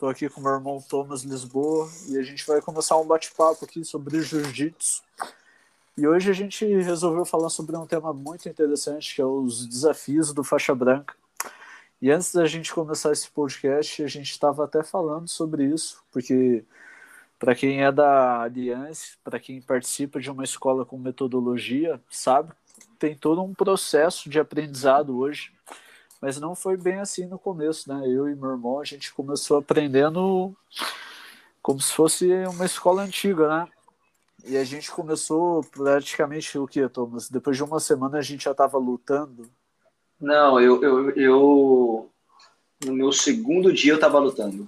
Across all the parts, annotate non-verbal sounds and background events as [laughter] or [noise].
Tô aqui com meu irmão Thomas Lisboa e a gente vai começar um bate-papo aqui sobre jiu-jitsu. E hoje a gente resolveu falar sobre um tema muito interessante, que é os desafios do faixa branca. E antes da gente começar esse podcast, a gente estava até falando sobre isso, porque para quem é da Aliança, para quem participa de uma escola com metodologia, sabe, tem todo um processo de aprendizado hoje mas não foi bem assim no começo, né? Eu e meu irmão, a gente começou aprendendo como se fosse uma escola antiga, né? E a gente começou praticamente o que, Thomas? Depois de uma semana a gente já estava lutando? Não, eu, eu, eu, no meu segundo dia eu estava lutando.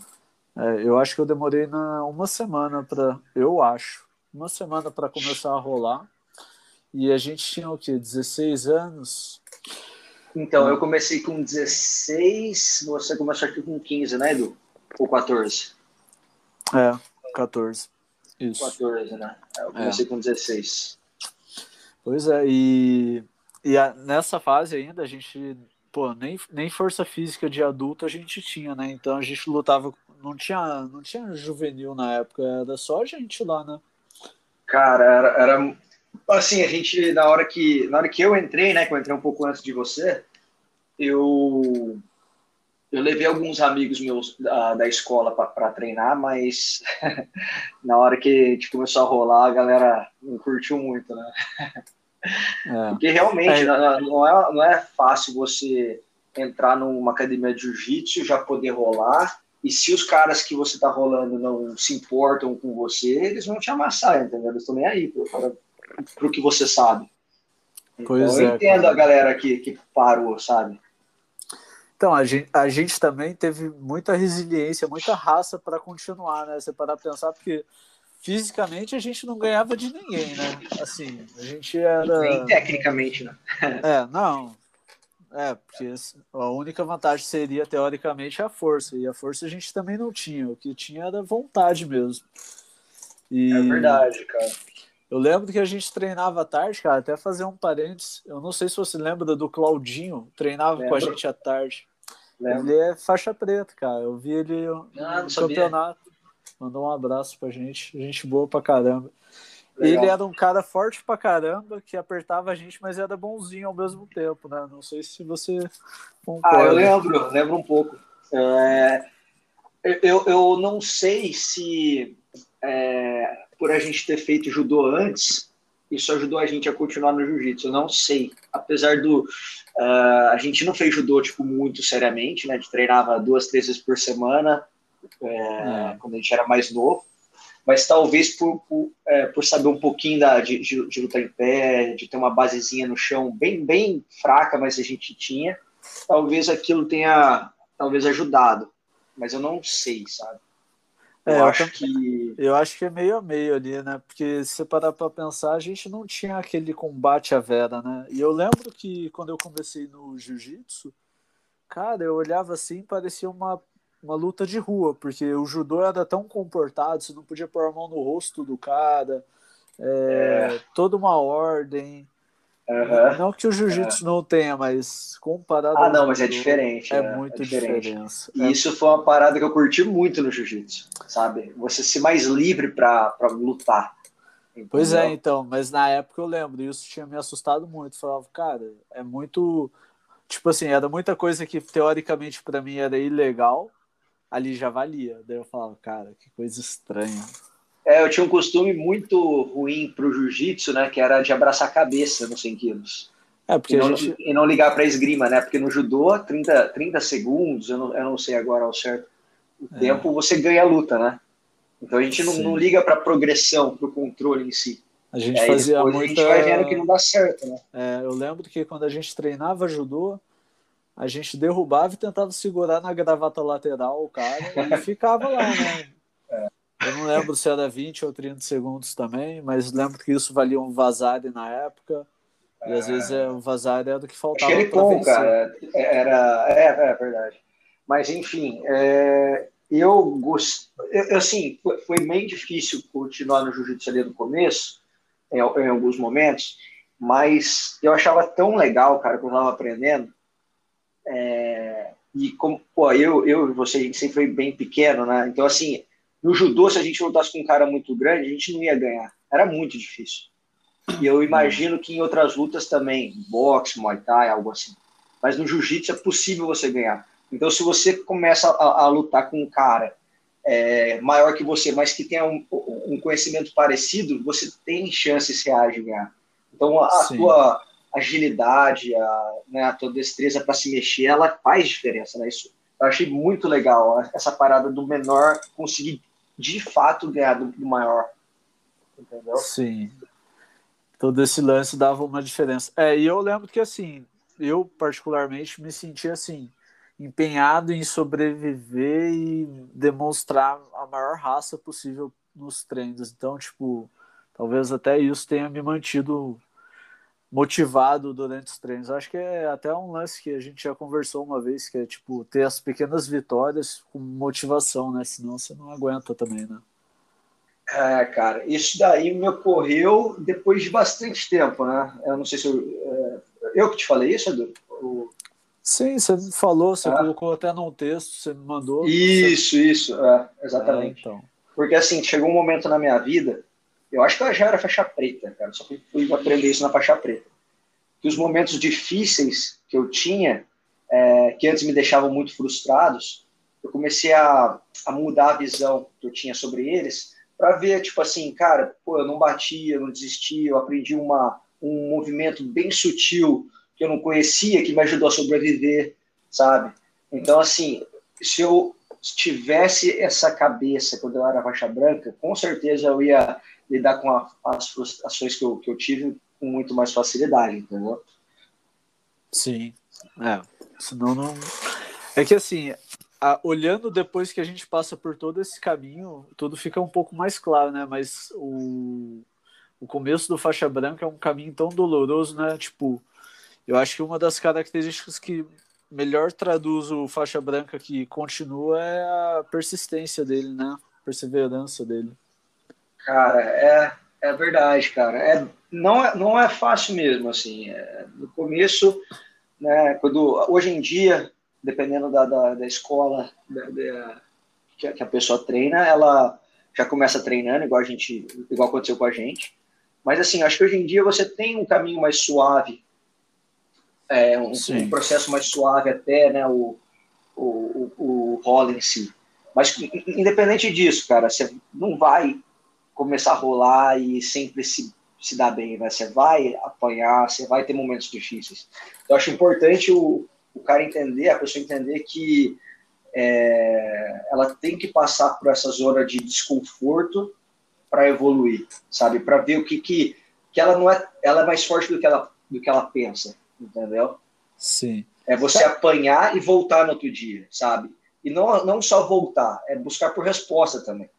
É, eu acho que eu demorei na, uma semana para, eu acho, uma semana para começar a rolar. E a gente tinha o que, 16 anos. Então, eu comecei com 16, você começou aqui com 15, né, Edu? Ou 14? É, 14. Isso. 14, né? Eu comecei é. com 16. Pois é, e, e a, nessa fase ainda a gente, pô, nem, nem força física de adulto a gente tinha, né? Então a gente lutava, não tinha, não tinha juvenil na época, era só a gente lá, né? Cara, era, era assim, a gente, na hora que, na hora que eu entrei, né, que eu entrei um pouco antes de você, eu, eu levei alguns amigos meus da, da escola para treinar, mas [laughs] na hora que a gente começou a rolar, a galera não curtiu muito, né? É. Porque realmente é. Não, é, não é fácil você entrar numa academia de jiu-jitsu, já poder rolar, e se os caras que você tá rolando não se importam com você, eles vão te amassar, entendeu? Eles estão nem aí para o que você sabe. Pois então, eu é, entendo cara. a galera que, que parou, sabe? Então, a gente, a gente também teve muita resiliência, muita raça para continuar, né? Você parar pra pensar, porque fisicamente a gente não ganhava de ninguém, né? Assim, a gente era. Nem tecnicamente, né? [laughs] é, não. É, porque a única vantagem seria, teoricamente, a força. E a força a gente também não tinha. O que tinha era vontade mesmo. E... É verdade, cara. Eu lembro que a gente treinava à tarde, cara, até fazer um parênteses. Eu não sei se você lembra do Claudinho, treinava lembro. com a gente à tarde. Lembro. Ele é faixa preta, cara. Eu vi ele no ah, campeonato. Mandou um abraço pra gente. Gente boa pra caramba. Legal. Ele era um cara forte pra caramba, que apertava a gente, mas era bonzinho ao mesmo tempo, né? Não sei se você concorda. Ah, eu lembro, lembro um pouco. É, eu, eu não sei se é, por a gente ter feito judô antes, isso ajudou a gente a continuar no jiu-jitsu. Eu não sei, apesar do uh, a gente não fez judô tipo muito seriamente, né? A gente treinava duas, três vezes por semana é, é. quando a gente era mais novo. Mas talvez por, por, é, por saber um pouquinho da, de, de, de, lutar em pé, de ter uma basezinha no chão bem, bem fraca, mas a gente tinha, talvez aquilo tenha talvez ajudado. Mas eu não sei, sabe? É, eu, acho que. Eu acho que é meio a meio ali, né? Porque se você parar pra pensar, a gente não tinha aquele combate à vera, né? E eu lembro que quando eu comecei no jiu-jitsu, cara, eu olhava assim parecia uma, uma luta de rua, porque o judô era tão comportado, você não podia pôr a mão no rosto do cara, é, é. toda uma ordem. Uhum. Não que o jiu-jitsu uhum. não tenha, mas comparado. Ah, não, mas é diferente. É né? muito é diferente. diferença. E é... isso foi uma parada que eu curti muito no jiu-jitsu, sabe? Você ser mais livre para lutar. Entendeu? Pois é, então, mas na época eu lembro, isso tinha me assustado muito. Falava, cara, é muito. Tipo assim, era muita coisa que teoricamente para mim era ilegal, ali já valia. Daí eu falava, cara, que coisa estranha. É, eu tinha um costume muito ruim pro jiu-jitsu, né? Que era de abraçar a cabeça nos 100 quilos. É, porque e, não, gente... e não ligar para esgrima, né? Porque no judô, 30, 30 segundos, eu não, eu não sei agora ao certo o é. tempo, você ganha a luta, né? Então a gente não, não liga para progressão, para o controle em si. A gente é, fazia muita... A gente vai vendo que não dá certo, né? É, eu lembro que quando a gente treinava judô, a gente derrubava e tentava segurar na gravata lateral o cara e ficava lá, né? [laughs] Eu não lembro se era 20 ou 30 segundos também, mas lembro que isso valia um vazare na época. E às vezes é, o vazare era do que faltava. Acho com, cara. Era. É, é verdade. Mas, enfim, é, eu gosto. Assim, foi meio difícil continuar no jiu-jitsu ali no começo, em, em, alguns momentos, mas eu achava tão legal, cara, quando eu estava aprendendo. É, E como, pô, eu, eu e você, a gente sempre foi bem pequeno, né? Então, assim, no judô, se a gente lutasse com um cara muito grande, a gente não ia ganhar. Era muito difícil. E eu imagino que em outras lutas também, boxe, muay thai, algo assim. Mas no jiu-jitsu é possível você ganhar. Então, se você começa a, a lutar com um cara é, maior que você, mas que tenha um, um, conhecimento parecido, você tem chances reais de ganhar. Então, a, a tua agilidade, a, né, a tua destreza para se mexer, ela faz diferença, né? Isso eu achei muito legal essa parada do menor conseguir de fato ganhar do, maior. Entendeu? Sim. Todo esse lance dava uma diferença. É, e eu lembro que assim, eu particularmente me senti assim, empenhado em sobreviver e demonstrar a maior raça possível nos treinos. Então, tipo, talvez até isso tenha me mantido motivado durante os treinos. Acho que é até um lance que a gente já conversou uma vez, que é tipo ter as pequenas vitórias com motivação, né? Senão você não aguenta também, né? É, cara, isso daí me ocorreu depois de bastante tempo, né? Eu não sei se eu. É, eu que te falei isso, Edu? Sim, você me falou, você é. colocou até num texto, você me mandou. Isso, você... isso, é, exatamente. É, então. Porque assim, chegou um momento na minha vida eu acho que eu já era faixa preta, cara. Só fui aprender isso na faixa preta. Que os momentos difíceis que eu tinha, é, que antes me deixavam muito frustrados, eu comecei a, a mudar a visão que eu tinha sobre eles para ver, tipo assim, cara, pô, eu não batia, eu não desistia, eu aprendi uma, um movimento bem sutil que eu não conhecia, que me ajudou a sobreviver, sabe? Então, assim, se eu tivesse essa cabeça quando eu era faixa branca, com certeza eu ia lidar com a, as frustrações que eu, que eu tive com muito mais facilidade, entendeu? Sim, é, senão não... É que assim, a, olhando depois que a gente passa por todo esse caminho, tudo fica um pouco mais claro, né? Mas o, o começo do faixa branca é um caminho tão doloroso, né? Tipo, eu acho que uma das características que melhor traduz o faixa branca que continua é a persistência dele, né? Perseverança dele. Cara, é, é verdade, cara. É, não, é, não é fácil mesmo, assim. É, no começo, né, quando, hoje em dia, dependendo da, da, da escola da, da, que, a, que a pessoa treina, ela já começa treinando, igual a gente, igual aconteceu com a gente. Mas assim, acho que hoje em dia você tem um caminho mais suave, é, um, um processo mais suave até, né, o, o, o, o rolo em si. Mas independente disso, cara, você não vai começar a rolar e sempre se, se dar bem, né? Você vai apanhar, você vai ter momentos difíceis. Eu acho importante o, o cara entender, a pessoa entender que é, ela tem que passar por essa zona de desconforto para evoluir, sabe? Para ver o que, que que ela não é, ela é mais forte do que ela do que ela pensa, entendeu? Sim. É você apanhar e voltar no outro dia, sabe? E não, não só voltar, é buscar por resposta também.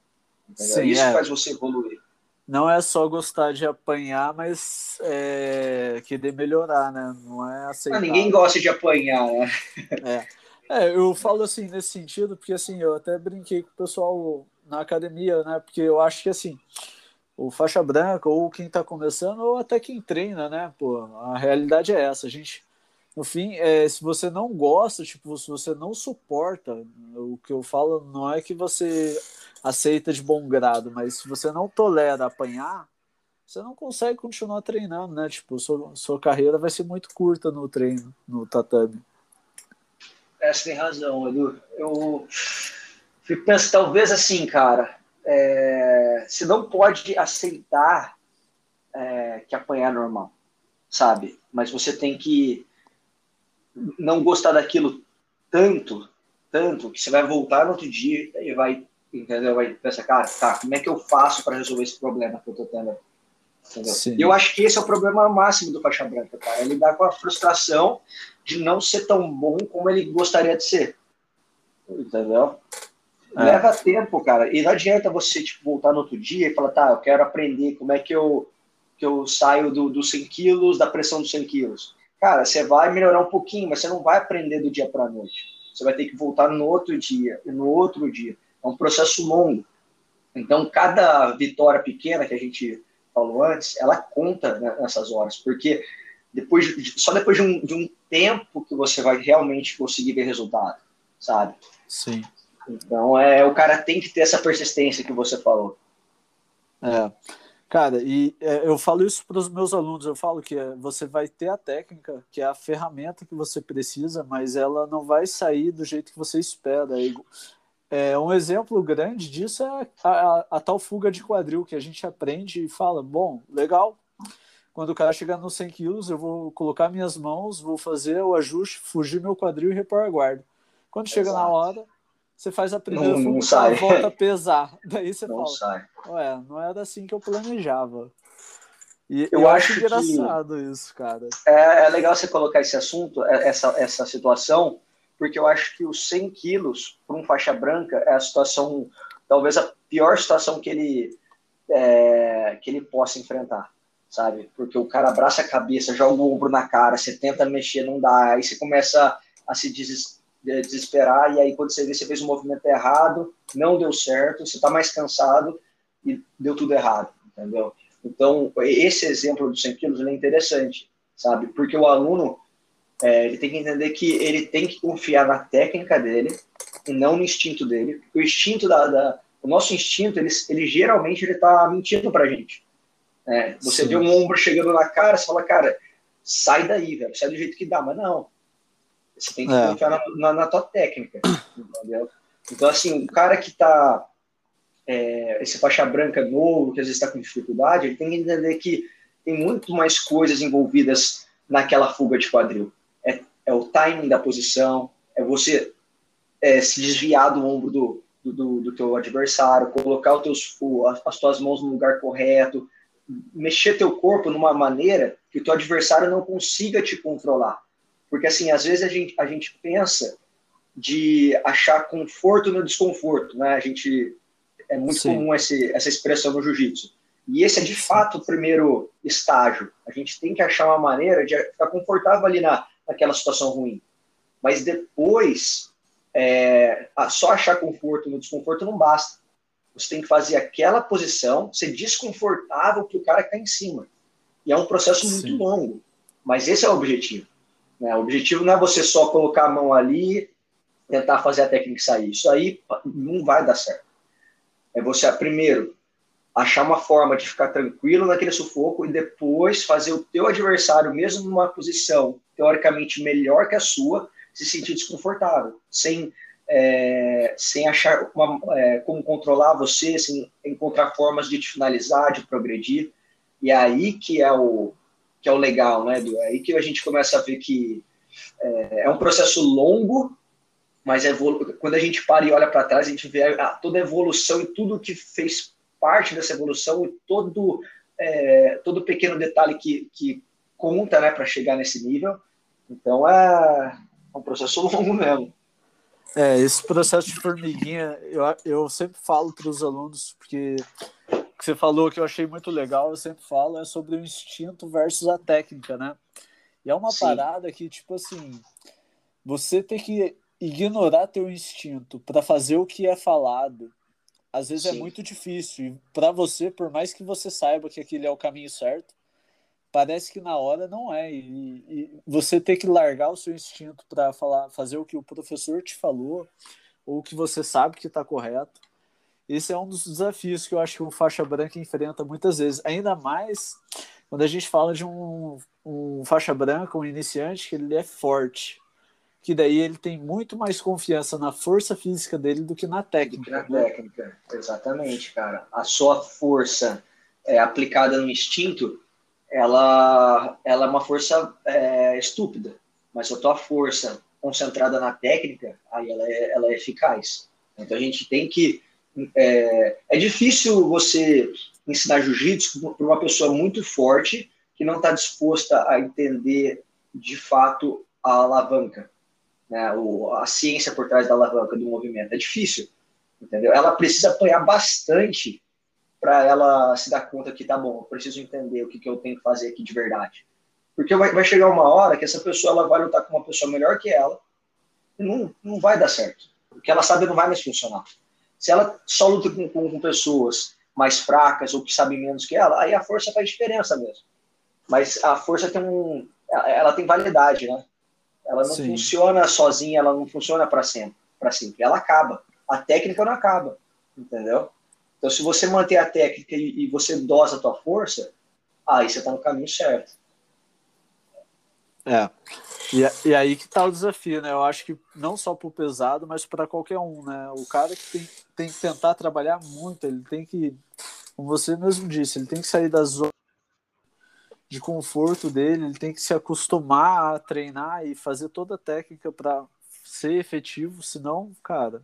Sim, Isso é. faz você evoluir. Não é só gostar de apanhar, mas é, querer melhorar, né? Não é aceitar. Ah, ninguém gosta de apanhar, né? [laughs] É. é, eu falo assim nesse sentido, porque assim, eu até brinquei com o pessoal na academia, né? Porque eu acho que assim, o faixa branca, ou quem tá começando, ou até quem treina, né? Pô, a realidade é essa. A gente, no fim, é, se você não gosta, tipo, se você não suporta, o que eu falo não é que você aceita de bom grado, mas se você não tolera apanhar, você não consegue continuar treinando, né? Tipo, sua, sua carreira vai ser muito curta no treino, no tatame. É, você tem razão, Edu. Eu fico pensando, talvez assim, cara, é, você não pode aceitar é, que apanhar é normal, sabe? Mas você tem que não gostar daquilo tanto, tanto, que você vai voltar no outro dia e vai entendeu? Vai pensar, cara, tá, como é que eu faço para resolver esse problema que eu tô tendo? E eu acho que esse é o problema máximo do faixa branca, cara, é lidar com a frustração de não ser tão bom como ele gostaria de ser, entendeu? É. Leva tempo, cara, e não adianta você, tipo, voltar no outro dia e falar, tá, eu quero aprender como é que eu, que eu saio do, dos 100 quilos, da pressão dos 100 quilos. Cara, você vai melhorar um pouquinho, mas você não vai aprender do dia para noite. Você vai ter que voltar no outro dia, no outro dia. É um processo longo. Então, cada vitória pequena que a gente falou antes, ela conta nessas horas, porque depois, só depois de um, de um tempo que você vai realmente conseguir ver resultado, sabe? Sim. Então, é, o cara tem que ter essa persistência que você falou. É. Cara, e é, eu falo isso para os meus alunos, eu falo que é, você vai ter a técnica, que é a ferramenta que você precisa, mas ela não vai sair do jeito que você espera. É, um exemplo grande disso é a, a, a, tal fuga de quadril, que a gente aprende e fala, bom, legal, quando o cara chegar nos 100 quilos, eu vou colocar minhas mãos, vou fazer o ajuste, fugir meu quadril e repor a guarda. Quando chega Exato. na hora, você faz a primeira não, e volta a pesar. [laughs] Daí você não fala, sai. ué, não era assim que eu planejava. E eu, eu acho, engraçado que isso, cara. É, é, legal você colocar esse assunto, é, essa, essa situação, porque eu acho que os 100 quilos para um faixa branca é a situação, talvez a pior situação que ele, é, que ele possa enfrentar, sabe? Porque o cara abraça a cabeça, joga o ombro na cara, você tenta mexer, não dá, aí você começa a se desesperar desesperar, e aí quando você vê, você fez um movimento errado, não deu certo, você está mais cansado e deu tudo errado, entendeu? Então, esse exemplo dos 100 quilos é interessante, sabe? Porque o aluno, é, ele tem que entender que ele tem que confiar na técnica dele e não no instinto dele. O instinto da, da o nosso instinto, ele, ele geralmente ele está mentindo para gente. É, você Sim. vê um ombro chegando na cara, você fala, cara, sai daí, velho, sai do jeito que dá, mas não. Você tem que é. confiar na, na, na, tua técnica, entendeu? Então, assim, o cara que tá é, esse faixa branca novo, que às vezes está com dificuldade, ele tem que entender que tem muito mais coisas envolvidas naquela fuga de quadril. É, é o timing da posição, é você é, se desviar do ombro do, do, do teu adversário, colocar teus, as tuas mãos no lugar correto, mexer teu corpo numa maneira que o teu adversário não consiga te controlar. Porque, assim, às vezes a gente, a gente pensa de achar conforto no desconforto, né? A gente é muito Sim. comum esse, essa expressão no jiu-jitsu. E esse é de fato o primeiro estágio. A gente tem que achar uma maneira de ficar confortável ali na, naquela situação ruim. Mas depois, é, só achar conforto no desconforto não basta. Você tem que fazer aquela posição, ser desconfortável que o cara está em cima. E é um processo Sim. muito longo. Mas esse é o objetivo. Né? O objetivo não é você só colocar a mão ali, tentar fazer a técnica sair. Isso aí não vai dar certo. É você, primeiro, achar uma forma de ficar tranquilo naquele sufoco e depois fazer o teu adversário, mesmo numa posição teoricamente melhor que a sua, se sentir desconfortável, sem, é, sem achar uma, é, como controlar você, sem encontrar formas de te finalizar, de progredir. E é aí que é o, que é o legal, né, Edu? É aí que a gente começa a ver que é, é um processo longo, mas é quando a gente para e olha para trás, a gente vê a, toda a evolução e tudo que fez parte dessa evolução e todo é, todo pequeno detalhe que, que conta, né, para chegar nesse nível. Então é, é um processo [laughs] longo mesmo. É, esse processo de formiguinha, eu, eu sempre falo para os alunos, porque que você falou que eu achei muito legal, eu sempre falo, é sobre o instinto versus a técnica, né? E é uma Sim. parada que, tipo assim, você tem que ignorar teu instinto para fazer o que é falado. Às vezes é Sim. é muito difícil. E para você, por mais que você saiba que aquele é o caminho certo, parece que na hora não é. E, e você tem que largar o seu instinto para falar, fazer o que o professor te falou, ou o que você sabe que está correto esse é um dos desafios que eu acho que o faixa branca enfrenta muitas vezes, ainda mais quando a gente fala de um, um faixa branca, um iniciante, que ele é forte, que daí ele tem muito mais confiança na força física dele do que na técnica. Na né? técnica, exatamente, cara. A sua força é, aplicada no instinto, ela, ela é uma força é, estúpida, mas a tua força concentrada na técnica, aí ela é, ela é eficaz. Então a gente tem que é, é difícil você ensinar jiu-jitsu para uma pessoa muito forte que não está disposta a entender de fato a alavanca, né, o, a ciência por trás da alavanca do movimento. É difícil, entendeu? Ela precisa apanhar bastante para ela se dar conta que tá bom, eu preciso entender o que, que eu tenho que fazer aqui de verdade. Porque vai, vai chegar uma hora que essa pessoa ela vai lutar com uma pessoa melhor que ela e não, não vai dar certo. O que ela sabe não vai mais funcionar. Se ela só luta com, com, com pessoas mais fracas ou que sabem menos que ela, aí a força faz diferença mesmo. Mas a força tem um, ela tem validade, né? Ela não Sim. funciona sozinha, ela não funciona para sempre, para sempre. Ela acaba. A técnica não acaba, entendeu? Então, se você manter a técnica e, e você dosa a tua força, aí você está no caminho certo. É. E, e aí que tá o desafio, né? Eu acho que não só pro pesado, mas para qualquer um, né? O cara que tem, tem que tentar trabalhar muito, ele tem que, como você mesmo disse, ele tem que sair da zona de conforto dele, ele tem que se acostumar a treinar e fazer toda a técnica para ser efetivo, senão, cara.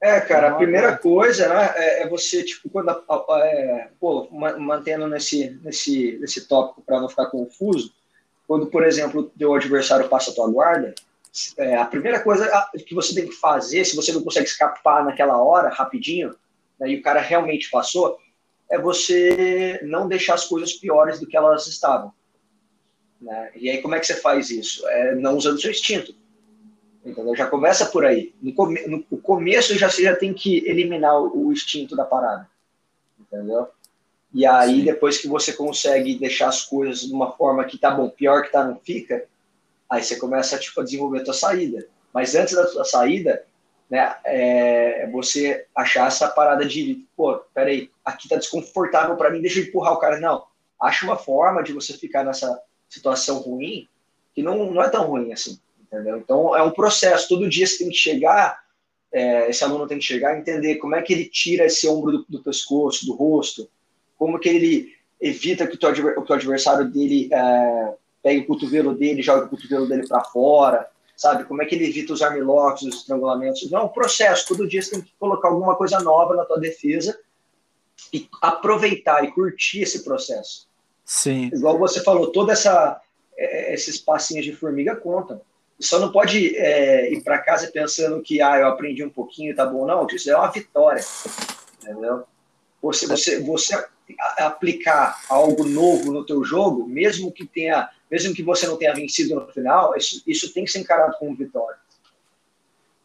É, cara, a primeira coisa, né, é, é você, tipo, quando, é, pô, mantendo nesse, nesse, nesse tópico para não ficar confuso, quando, por exemplo, o teu adversário passa a tua guarda, é, a primeira coisa que você tem que fazer, se você não consegue escapar naquela hora, rapidinho, né, e o cara realmente passou, é você não deixar as coisas piores do que elas estavam. Né? E aí, como é que você faz isso? É não usando seu instinto. Entendeu? Já começa por aí. No, come, no, no começo já, você já tem que eliminar o, o instinto da parada. Entendeu? E aí, Sim. depois que você consegue deixar as coisas de uma forma que tá bom, pior que tá, não fica, aí você começa tipo, a desenvolver a tua saída. Mas antes da tua saída, né, é você achar essa parada de, pô, peraí, aqui tá desconfortável para mim, deixa eu empurrar o cara. Não, acha uma forma de você ficar nessa situação ruim que não, não é tão ruim assim, entendeu? Então, é um processo, todo dia você tem que chegar, é, esse aluno tem que chegar e entender como é que ele tira esse ombro do, do pescoço, do rosto, como que ele evita que o teu, o teu adversário dele é, pegue o cotovelo dele, jogue o cotovelo dele para fora, sabe? Como é que ele evita os armlocks, os estrangulamentos. Não, é um processo. Todo dia você tem que colocar alguma coisa nova na tua defesa e aproveitar e curtir esse processo. Sim. Igual você falou, toda essa é, esses passinhos de formiga contam. Só não pode é, ir para casa pensando que ah, eu aprendi um pouquinho, tá bom. Não, isso é uma vitória. Entendeu? Você, você, você aplicar algo novo no teu jogo, mesmo que tenha, mesmo que você não tenha vencido no final, isso, isso tem que ser encarado como vitória.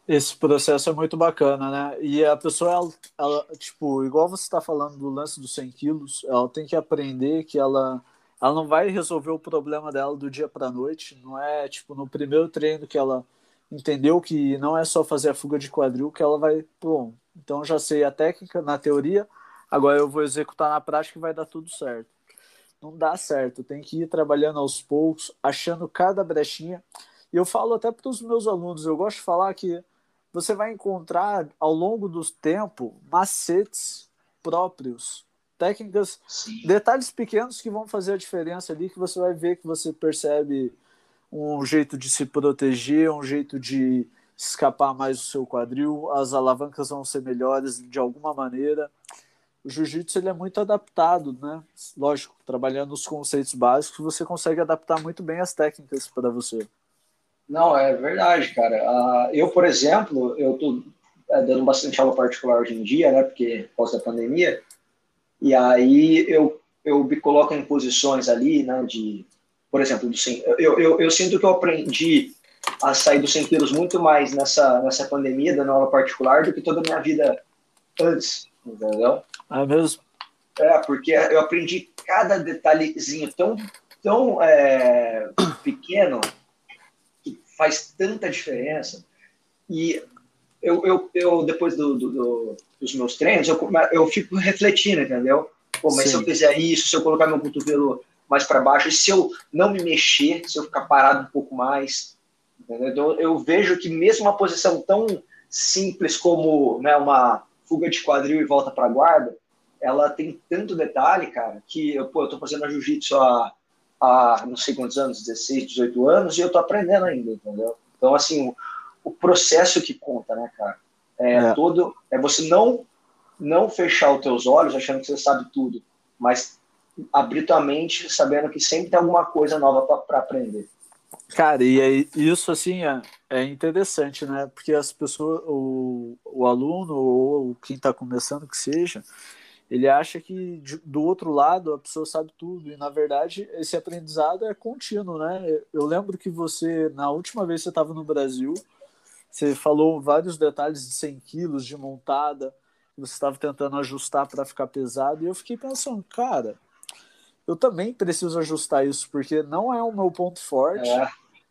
Esse processo é muito bacana, né? E a pessoa, ela, ela tipo, igual você está falando do lance dos 100 quilos, ela tem que aprender que ela, ela não vai resolver o problema dela do dia para noite. Não é tipo no primeiro treino que ela entendeu que não é só fazer a fuga de quadril que ela vai, bom, então já sei a técnica na teoria, agora eu vou executar na prática e vai dar tudo certo. Não dá certo, tem que ir trabalhando aos poucos, achando cada brechinha. E eu falo até para os meus alunos, eu gosto de falar que você vai encontrar ao longo do tempo macetes próprios, técnicas, Sim. detalhes pequenos que vão fazer a diferença ali, que você vai ver que você percebe um jeito de se proteger, um jeito de escapar mais do seu quadril, as alavancas vão ser melhores de alguma maneira o jiu-jitsu ele é muito adaptado, né? Lógico, trabalhando os conceitos básicos, você consegue adaptar muito bem as técnicas para você. Não, é verdade, cara. Uh, eu, por exemplo, eu tô é, dando bastante aula particular hoje em dia, né? Porque pós da pandemia. E aí eu, eu me coloco em posições ali, né? De, por exemplo, do 100, eu, eu, eu sinto que eu aprendi a sair dos 100 quilos muito mais nessa, nessa pandemia, dando aula particular, do que toda a minha vida antes, entendeu? É mesmo? É, porque eu aprendi cada detalhezinho tão, tão é, pequeno que faz tanta diferença. E eu, eu, eu depois do, do, do, dos meus treinos, eu, eu fico refletindo, entendeu? Pô, mas Sim. se eu fizer isso, se eu colocar meu cotovelo mais para baixo, e se eu não me mexer, se eu ficar parado um pouco mais, entendeu? Então, eu vejo que mesmo uma posição tão simples como né, uma fuga de quadril e volta para guarda, ela tem tanto detalhe, cara, que eu, pô, eu tô fazendo a jiu-jitsu há, há não sei quantos anos, 16, 18 anos, e eu tô aprendendo ainda, entendeu? Então, assim, o, o processo que conta, né, cara? É, é, todo. É você não, não fechar os teus olhos achando que você sabe tudo, mas abrir tua mente sabendo que sempre tem alguma coisa nova para aprender. Cara, e aí, isso assim é, é interessante, né? Porque as pessoas, o, o aluno ou quem está começando que seja, ele acha que do outro lado a pessoa sabe tudo e na verdade esse aprendizado é contínuo, né? Eu lembro que você na última vez que você estava no Brasil, você falou vários detalhes de 100 quilos de montada, você estava tentando ajustar para ficar pesado e eu fiquei pensando, cara, eu também preciso ajustar isso porque não é o meu ponto forte. É,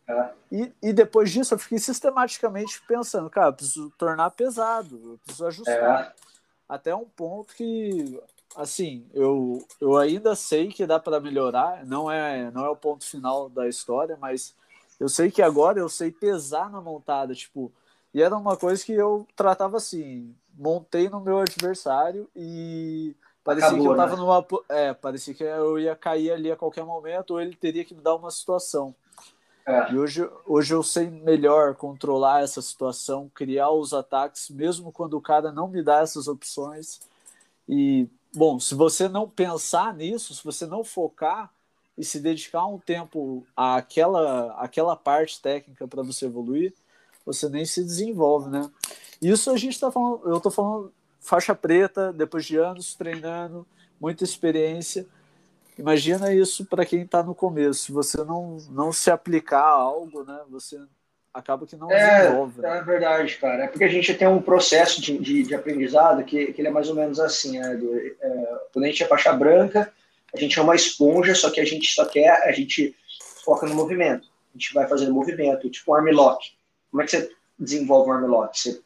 É. E, e depois disso eu fiquei sistematicamente pensando, cara, eu preciso tornar pesado, eu preciso ajustar. É. Até um ponto que, assim, eu, eu ainda sei que dá para melhorar, não é, não é o ponto final da história, mas eu sei que agora eu sei pesar na montada, tipo, e era uma coisa que eu tratava assim, montei no meu adversário e parecia Acabou, que eu tava né? numa. É, parecia que eu ia cair ali a qualquer momento, ou ele teria que me dar uma situação. É. E hoje, hoje eu sei melhor controlar essa situação, criar os ataques, mesmo quando o cara não me dá essas opções. E, bom, se você não pensar nisso, se você não focar e se dedicar um tempo àquela, àquela parte técnica para você evoluir, você nem se desenvolve, né? Isso a gente está falando, eu estou falando faixa preta, depois de anos treinando, muita experiência. Imagina isso para quem está no começo. Se você não, não se aplicar a algo, né? Você acaba que não é, desenvolve. Né? É verdade, cara. É porque a gente tem um processo de, de, de aprendizado que, que ele é mais ou menos assim. Né? Do, é, quando a gente é faixa branca, a gente é uma esponja, só que a gente só quer, a gente foca no movimento. A gente vai fazendo movimento, tipo um armlock. Como é que você desenvolve um armlock? Você,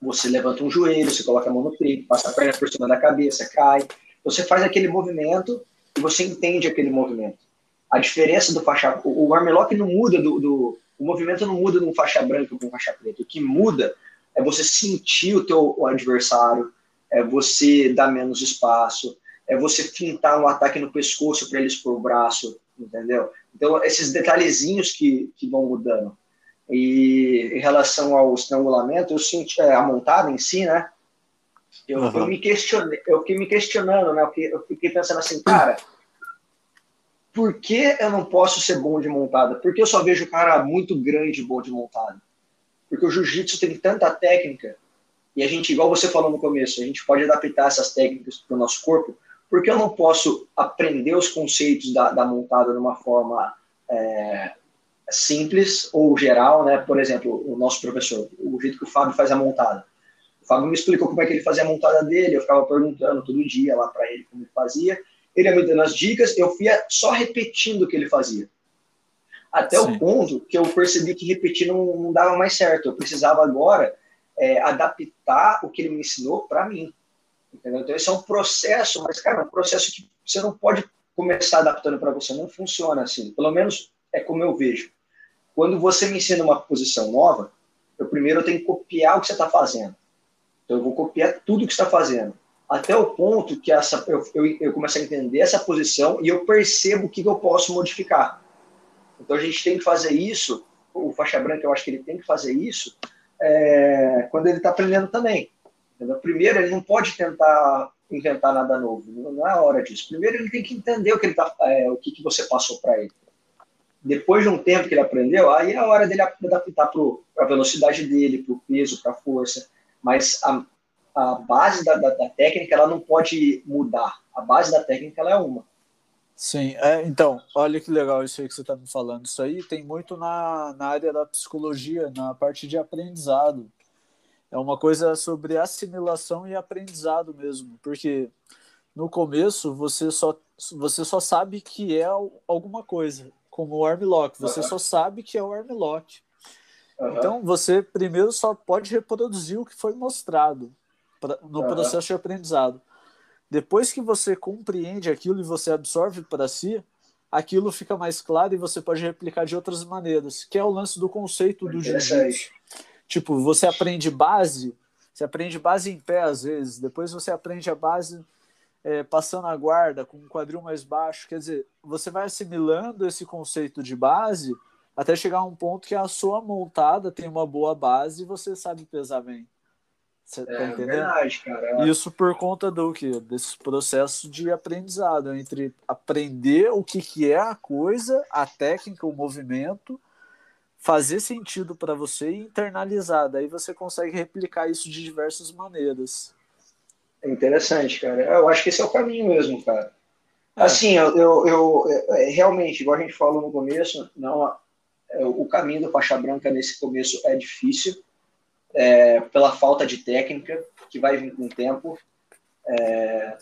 você levanta um joelho, você coloca a mão no peito, passa a perna por cima da cabeça, cai. Você faz aquele movimento e você entende aquele movimento. A diferença do faixa... O, o armlock não muda do, do... O movimento não muda de um faixa branca para um faixa preta. O que muda é você sentir o teu o adversário, é você dar menos espaço, é você fintar um ataque no pescoço para ele expor o braço, entendeu? Então, esses detalhezinhos que, que vão mudando. E em relação ao estrangulamento, eu senti é, a montada em si, né? Eu, uhum. eu, me questionei, eu fiquei me questionando, né? Eu fiquei pensando assim, cara, por que eu não posso ser bom de montada? Porque eu só vejo o cara muito grande bom de montada. Porque o jiu-jitsu tem tanta técnica e a gente, igual você falou no começo, a gente pode adaptar essas técnicas para o nosso corpo. Porque eu não posso aprender os conceitos da, da montada de uma forma é, simples ou geral, né? Por exemplo, o nosso professor, o jeito que o Fábio faz a montada. O Fábio me explicou como é que ele fazia a montada dele, eu ficava perguntando todo dia lá para ele como ele fazia. Ele ia me dando as dicas, eu fia só repetindo o que ele fazia. Até Sim. o ponto que eu percebi que repetir não, não dava mais certo. Eu precisava agora é, adaptar o que ele me ensinou para mim. Entendeu? Então, esse é um processo, mas, cara, é um processo que você não pode começar adaptando para você. Não funciona assim. Pelo menos é como eu vejo. Quando você me ensina uma posição nova, eu primeiro tenho que copiar o que você está fazendo. Então, eu vou copiar tudo que está fazendo. Até o ponto que essa, eu, eu, eu começo a entender essa posição e eu percebo o que, eu posso modificar. Então, a gente tem que fazer isso. O faixa branca, eu acho que ele tem que fazer isso é, quando ele está aprendendo também. Entendeu? Primeiro, ele não pode tentar inventar nada novo. Não é hora disso. Primeiro, ele tem que entender o que, ele tá, é, o que, que você passou para ele depois de um tempo que ele aprendeu, aí é a hora dele adaptar para a velocidade dele, para o peso, para a força. Mas a, a base da, da, da, técnica ela não pode mudar. A base da técnica ela é uma. Sim, é, então, olha que legal isso aí que você está me falando. Isso aí tem muito na, na área da psicologia, na parte de aprendizado. É uma coisa sobre assimilação e aprendizado mesmo, porque no começo você só, você só sabe que é alguma coisa como o armlock. Você uhum. só sabe que é o armlock. Uhum. Então você primeiro só pode reproduzir o que foi mostrado pra, no uhum. processo de aprendizado. Depois que você compreende aquilo e você absorve para si, aquilo fica mais claro e você pode replicar de outras maneiras, que é o lance do conceito do jiu-jitsu. Tipo, você aprende base, você aprende base em pé às vezes, depois você aprende a base é, passando a guarda com um quadril mais baixo. Quer dizer, você vai assimilando esse conceito de base até chegar a um ponto que a sua montada tem uma boa base e você sabe pesar bem. Você tá é, tá entendendo? Verdade, cara. Isso por conta do que? Desse processo de aprendizado, entre aprender o que, que é a coisa, a técnica, o movimento, fazer sentido para você e internalizar. Daí você consegue replicar isso de diversas maneiras. É interessante, cara. Eu acho que esse é o caminho mesmo, cara. É. Assim, eu, eu, eu, é, realmente, igual a gente falou no começo, não, é, o caminho do faixa branca nesse começo é difícil, é, pela falta de técnica, que vai vir com o tempo. É,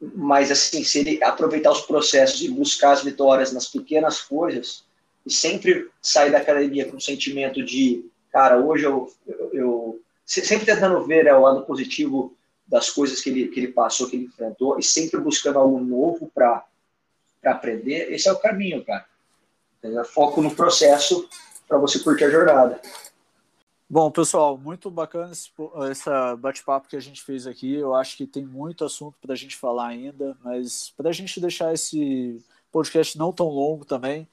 mas, assim, se ele aproveitar os processos e buscar as vitórias nas pequenas coisas, e sempre sair da academia com o sentimento de, cara, hoje eu, eu, eu sempre tentando ver né, o lado positivo das coisas que ele, que ele passou, que ele enfrentou, e sempre buscando algo novo para aprender, esse é o caminho, cara. Foco no processo para você curtir a jornada. Bom, pessoal, muito bacana esse, esse bate-papo que a gente fez aqui. Eu acho que tem muito assunto para a gente falar ainda, mas para a gente deixar esse podcast não tão longo também,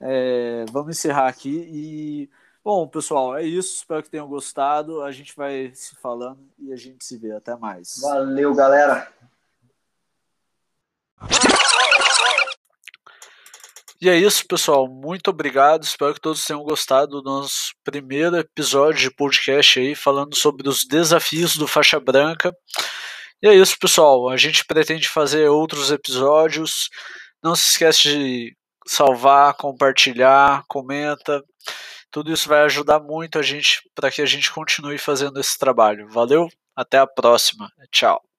é, vamos encerrar aqui. E, bom, pessoal, é isso. Espero que tenham gostado. A gente vai se falando e a gente se vê. Até mais. Valeu, galera. E é isso, pessoal. Muito obrigado. Espero que todos tenham gostado do nosso primeiro episódio de podcast aí, falando sobre os desafios do faixa branca. E é isso, pessoal. A gente pretende fazer outros episódios. Não se esquece de salvar, compartilhar, comenta. Tudo isso vai ajudar muito a gente para que a gente continue fazendo esse trabalho. Valeu, até a próxima. Tchau.